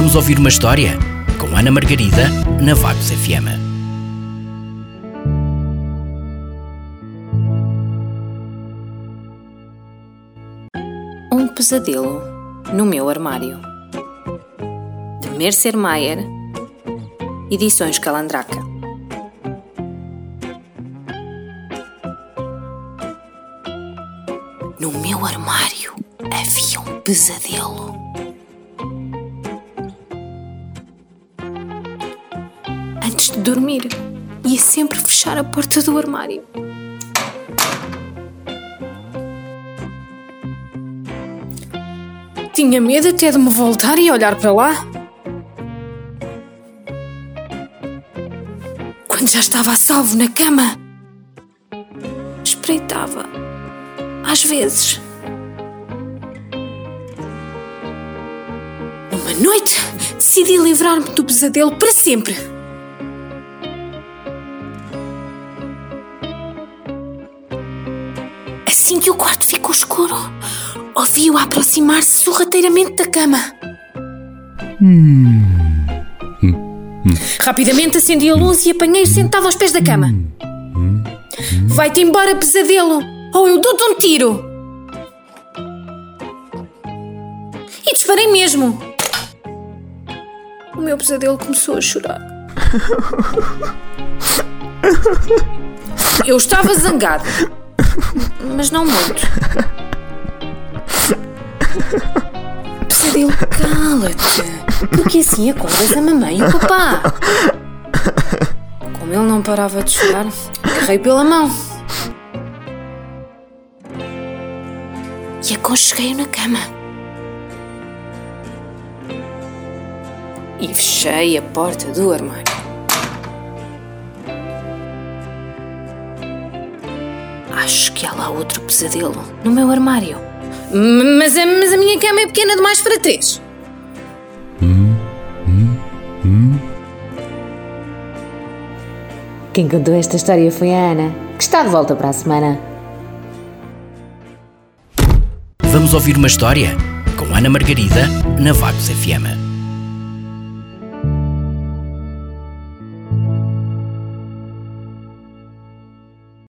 Vamos ouvir uma história? Com Ana Margarida, na Vagos FM. Um pesadelo no meu armário. De Mercer Mayer, Edições Calandraca. No meu armário havia um pesadelo. De dormir, ia sempre fechar a porta do armário. Tinha medo até de me voltar e olhar para lá. Quando já estava a salvo na cama, espreitava. Às vezes. Uma noite, decidi livrar-me do pesadelo para sempre. Assim que o quarto ficou escuro, ouvi-o aproximar-se sorrateiramente da cama. Rapidamente acendi a luz e apanhei-o sentado aos pés da cama. Vai-te embora, pesadelo, ou eu dou-te um tiro! E disparei mesmo. O meu pesadelo começou a chorar. Eu estava zangado, mas não muito. Pesadelo, cala-te. Porque assim acordas a mamãe e o papá. Como ele não parava de chorar, agarrei pela mão. E aconcheguei-o na cama. E fechei a porta do armário. Acho que há lá outro pesadelo no meu armário. M- Mas a, mas a minha cama é pequena demais para três. Quem contou esta história foi a Ana, que está de volta para a semana. Vamos ouvir uma história? Com Ana Margarida, na Vagos FM.